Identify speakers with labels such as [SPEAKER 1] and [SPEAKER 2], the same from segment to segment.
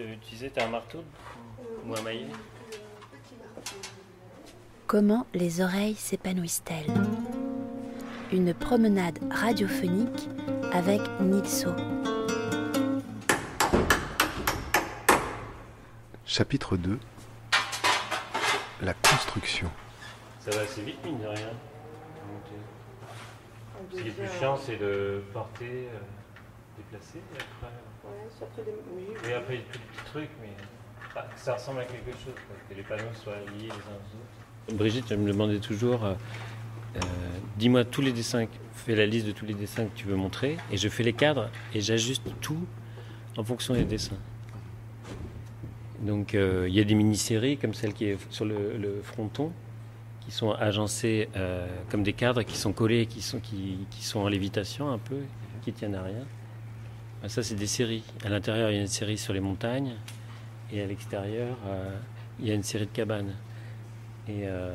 [SPEAKER 1] Tu utilisais t'as un marteau ou un maillet
[SPEAKER 2] Comment les oreilles s'épanouissent-elles? Une promenade radiophonique avec Nilso.
[SPEAKER 3] Chapitre 2 La construction.
[SPEAKER 1] Ça va assez vite, mine de rien. Ce qui est plus chiant, c'est de porter, euh, déplacer, et après. Et après, il y a tout petits trucs, mais ah, que ça ressemble à quelque chose, quoi, que les panneaux soient liés les uns aux autres. Brigitte, elle me demandait toujours euh, euh, dis-moi tous les dessins, fais la liste de tous les dessins que tu veux montrer, et je fais les cadres, et j'ajuste tout en fonction des dessins. Donc, euh, il y a des mini-séries comme celle qui est sur le, le fronton, qui sont agencées euh, comme des cadres qui sont collés, qui sont, qui, qui sont en lévitation un peu, qui tiennent à rien. Ah, Ça, c'est des séries. À l'intérieur, il y a une série sur les montagnes, et à l'extérieur, euh, il y a une série de cabanes. Et euh,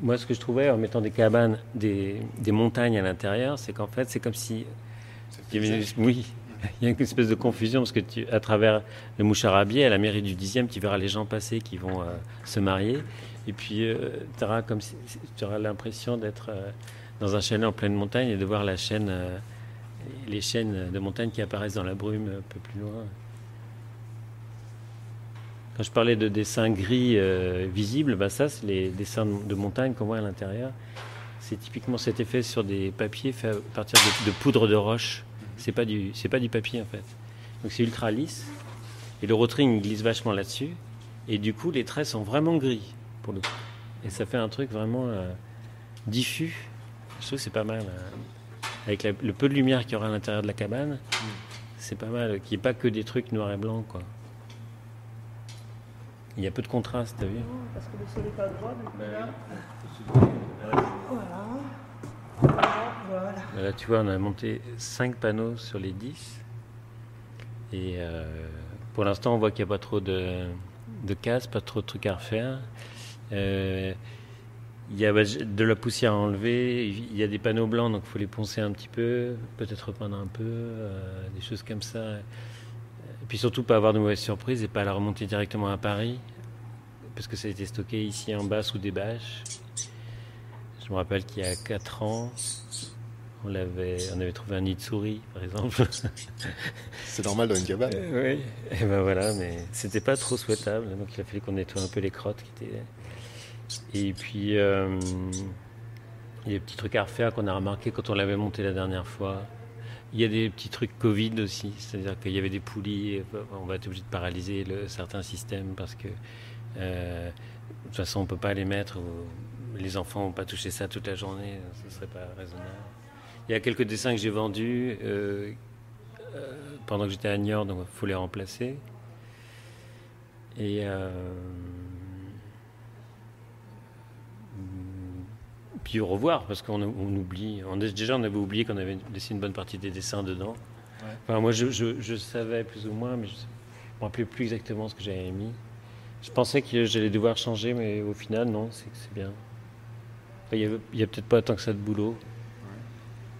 [SPEAKER 1] moi, ce que je trouvais en mettant des cabanes, des, des montagnes à l'intérieur, c'est qu'en fait, c'est comme si. il y avait oui, il y a une espèce de confusion parce que tu, à travers le moucharabier, à la mairie du 10e, tu verras les gens passer qui vont euh, se marier. Et puis, tu auras, comme si, tu auras l'impression d'être euh, dans un chalet en pleine montagne et de voir la chaîne, les chaînes de montagne qui apparaissent dans la brume un peu plus loin. Quand je parlais de dessins gris euh, visibles, bah ça, c'est les dessins de montagne qu'on voit à l'intérieur. C'est typiquement cet effet sur des papiers fait à partir de, poudre de roche. C'est pas du, c'est pas du papier en fait. Donc c'est ultra lisse. Et le rotring glisse vachement là-dessus. Et du coup, les traits sont vraiment gris pour le coup. Et ça fait un truc vraiment euh, diffus. Je trouve que c'est pas mal. euh, avec la- le peu de lumière qu'il y aura à l'intérieur de la cabane, c'est pas mal. Qu'il n'y ait pas que des trucs noirs et blancs, quoi. Il y a peu de contraste, t'as vu
[SPEAKER 4] Parce que le sol n'est pas droit, donc
[SPEAKER 1] Bah
[SPEAKER 4] là, voilà. Voilà, voilà.
[SPEAKER 1] Là, tu vois, on a monté 5 panneaux sur les 10. Et euh, pour l'instant, on voit qu'il n'y a pas trop de, de casse, pas trop de trucs à refaire. Euh, il y a bah, de la poussière à enlever. Il y a des panneaux blancs, donc il faut les poncer un petit peu, peut-être repeindre un peu, euh, des choses comme ça. Et puis surtout, pas avoir de mauvaises surprises et pas la remonter directement à Paris, parce que ça a été stocké ici en bas sous des bâches. Je me rappelle qu'il y a 4 ans, on, l'avait, on avait trouvé un nid de souris, par exemple.
[SPEAKER 3] C'est normal dans une cabane.
[SPEAKER 1] oui, et ben voilà, mais c'était pas trop souhaitable, donc il a fallu qu'on nettoie un peu les crottes qui étaient. Et puis, euh, il y a des petits trucs à refaire qu'on a remarqué quand on l'avait monté la dernière fois. Il y a des petits trucs Covid aussi, c'est-à-dire qu'il y avait des poulies, et on va être obligé de paralyser certains systèmes parce que euh, de toute façon on peut pas les mettre. les enfants vont pas toucher ça toute la journée, ce serait pas raisonnable. Il y a quelques dessins que j'ai vendus euh, euh, pendant que j'étais à Niort, donc il faut les remplacer. Et puis au revoir, parce qu'on on oublie. On, déjà, on avait oublié qu'on avait laissé une bonne partie des dessins dedans. Enfin, moi, je, je- je savais plus ou moins, mais je ne me rappelais plus exactement ce que j'avais mis. Je pensais que j'allais devoir changer, mais au final, non, c'est bien. Enfin, Il n'y a, peut-être pas tant que ça de boulot.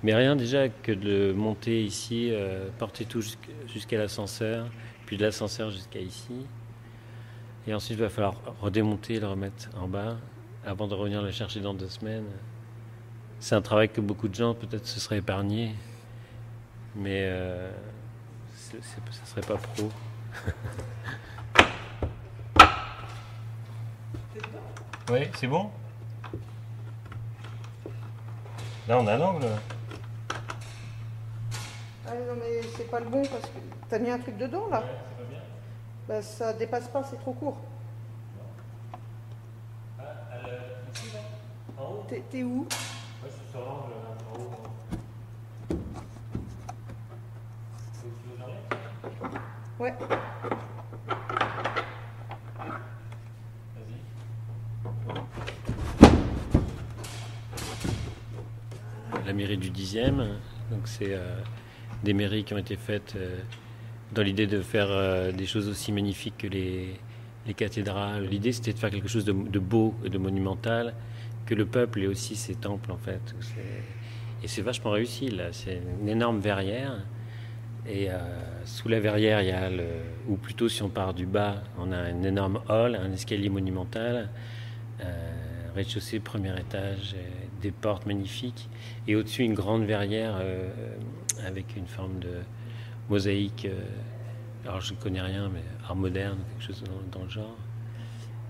[SPEAKER 1] Mais rien déjà que de monter ici, euh, porter tout jusqu'- jusqu'à l'ascenseur, puis de l'ascenseur jusqu'à ici. Et ensuite, il va falloir redémonter et le remettre en bas avant de revenir le chercher dans deux semaines. C'est un travail que beaucoup de gens peut-être se seraient épargnés, mais euh, c'est- ça serait pas pro. oui, c'est bon? Là, on a l'angle.
[SPEAKER 4] Ah non, mais c'est pas le bon parce que t'as mis un truc dedans là. Bah, ça dépasse pas, c'est trop court. T'es t'es où? Ouais.
[SPEAKER 1] la mairie du 10e. Donc c'est euh, des mairies qui ont été faites euh, dans l'idée de faire euh, des choses aussi magnifiques que les, les cathédrales. L'idée c'était de faire quelque chose de, de beau et de monumental, que le peuple ait aussi ses temples en fait. Et c'est vachement réussi. C'est une énorme verrière Et euh, sous la verrière, il y a ou plutôt si on part du bas, on a un énorme hall, un escalier monumental, euh, rez-de-chaussée, premier étage, des portes magnifiques, et au-dessus une grande verrière euh, avec une forme de mosaïque. Alors je ne connais rien, mais art moderne, quelque chose dans, dans le genre.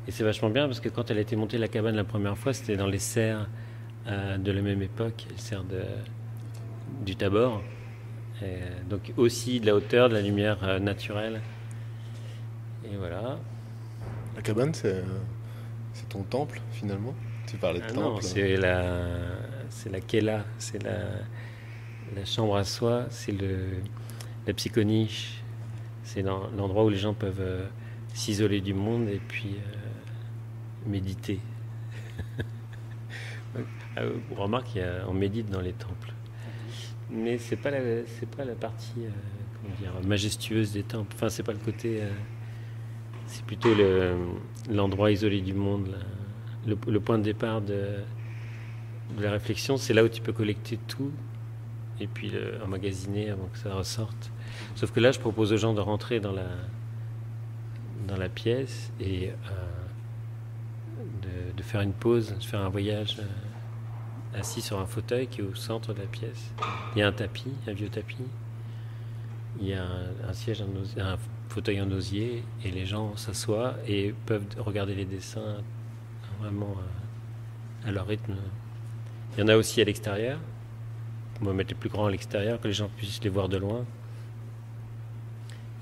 [SPEAKER 1] Et c'est vachement bien parce que quand elle a été montée la cabane la première fois, c'était dans les serres de la même époque, les serres de, du Tabor. Euh, donc aussi de la hauteur, de la lumière euh, naturelle. Et voilà.
[SPEAKER 3] La cabane, c'est euh, ton temple finalement? Tu parlais de ah temple
[SPEAKER 1] Non, c'est la, c'est la Kela, c'est la, la chambre à soi, c'est le, la psychoniche, c'est l'endroit où les gens peuvent s'isoler du monde et puis méditer. remarque, on médite dans les temples mais c'est pas la c'est pas la partie euh, comment dire majestueuse des temples. Enfin, c'est pas le côté. Euh, c'est plutôt le, l'endroit isolé du monde, le, point de départ de, de la réflexion. C'est là où tu peux collecter tout et puis le, emmagasiner avant que ça ressorte. Sauf que là, je propose aux gens de rentrer dans la dans la pièce et euh, de, faire une pause, de faire un voyage assis sur un fauteuil qui est au centre de la pièce. Il y a un tapis, un vieux tapis. Il y a un, siège, un, fauteuil en osier, et les gens s'assoient et peuvent regarder les dessins vraiment à, leur rythme. Il y en a aussi à l'extérieur. On va mettre les plus grands à l'extérieur, que les gens puissent les voir de loin.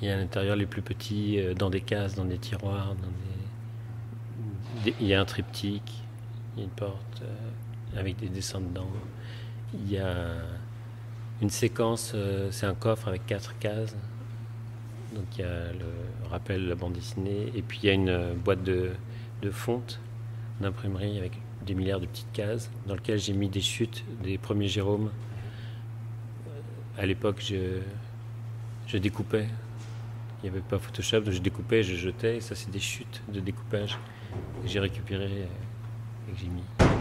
[SPEAKER 1] Il y a à l'intérieur les plus petits, euh, dans des cases, dans des tiroirs, il y a un triptyque, il y a une porte. Euh, avec des dessins dedans. Il y a une séquence, euh, c'est un coffre avec quatre cases. Donc il y a le rappel la bande dessinée, et puis il y a une boîte de, fonte d'imprimerie avec des milliards de petites cases, dans lequel j'ai mis des chutes des premiers Jérôme. À l'époque, je, je découpais. Il n'y avait pas Photoshop, donc je découpais, je jetais, et ça c'est des chutes de découpage que j'ai récupéré et que j'ai mis.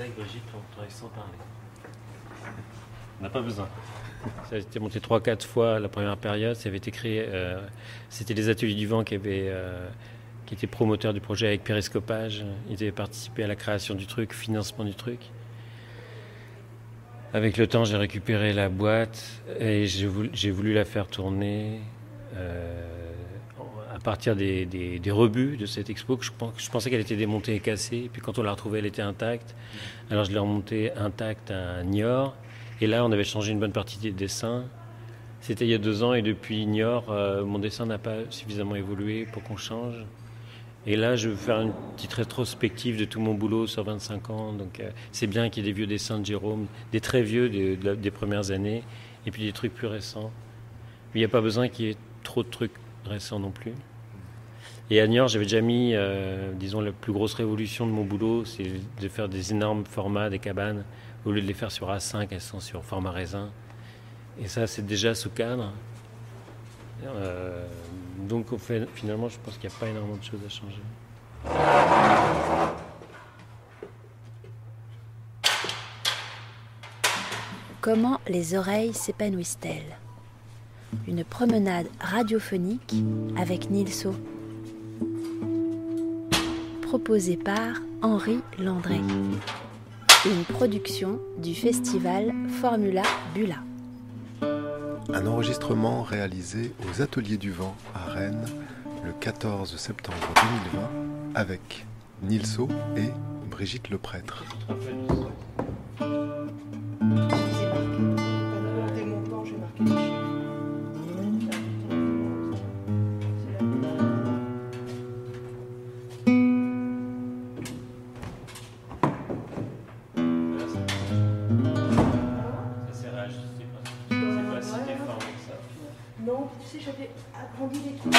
[SPEAKER 1] Avec Brigitte, on travaille sans parler. On n'a pas besoin. Ça a été monté 3-4 fois la première période. Euh, c'était les Ateliers du Vent qui, avaient, euh, qui étaient promoteurs du projet avec Périscopage. Ils avaient participé à la création du truc, financement du truc. Avec le temps, j'ai récupéré la boîte et j'ai voulu, la faire tourner. Euh, partir des, rebuts de cette expo, je, pensais qu'elle était démontée et cassée. Puis quand on l'a retrouvée, elle était intacte. Alors je l'ai remontée intacte à Niort. Et là, on avait changé une bonne partie des dessins. C'était il y a deux ans et depuis Niort, euh, mon dessin n'a pas suffisamment évolué pour qu'on change. Et là, je veux faire une petite rétrospective de tout mon boulot sur 25 ans. Donc, euh, c'est bien qu'il y ait des vieux dessins de Jérôme, des très vieux des premières années, et puis des trucs plus récents. Il n'y a pas besoin qu'il y ait trop de trucs récents non plus. Et à Niort, j'avais déjà mis, euh, disons, la plus grosse révolution de mon boulot, c'est de faire des énormes formats, des cabanes. Au lieu de les faire sur A5, elles sont sur format raisin. Et ça, c'est déjà sous cadre. Euh, donc, finalement, je pense qu'il n'y a pas énormément de choses à changer.
[SPEAKER 2] Comment les oreilles s'épanouissent-elles? Une promenade radiophonique avec Nilso proposé par Henri Landré. Une production du festival Formula Bula.
[SPEAKER 3] Un enregistrement réalisé aux Ateliers du Vent à Rennes le 14 septembre 2020 avec Nilso et Brigitte Leprêtre.
[SPEAKER 4] Tu sais, j'avais agrandi les trucs.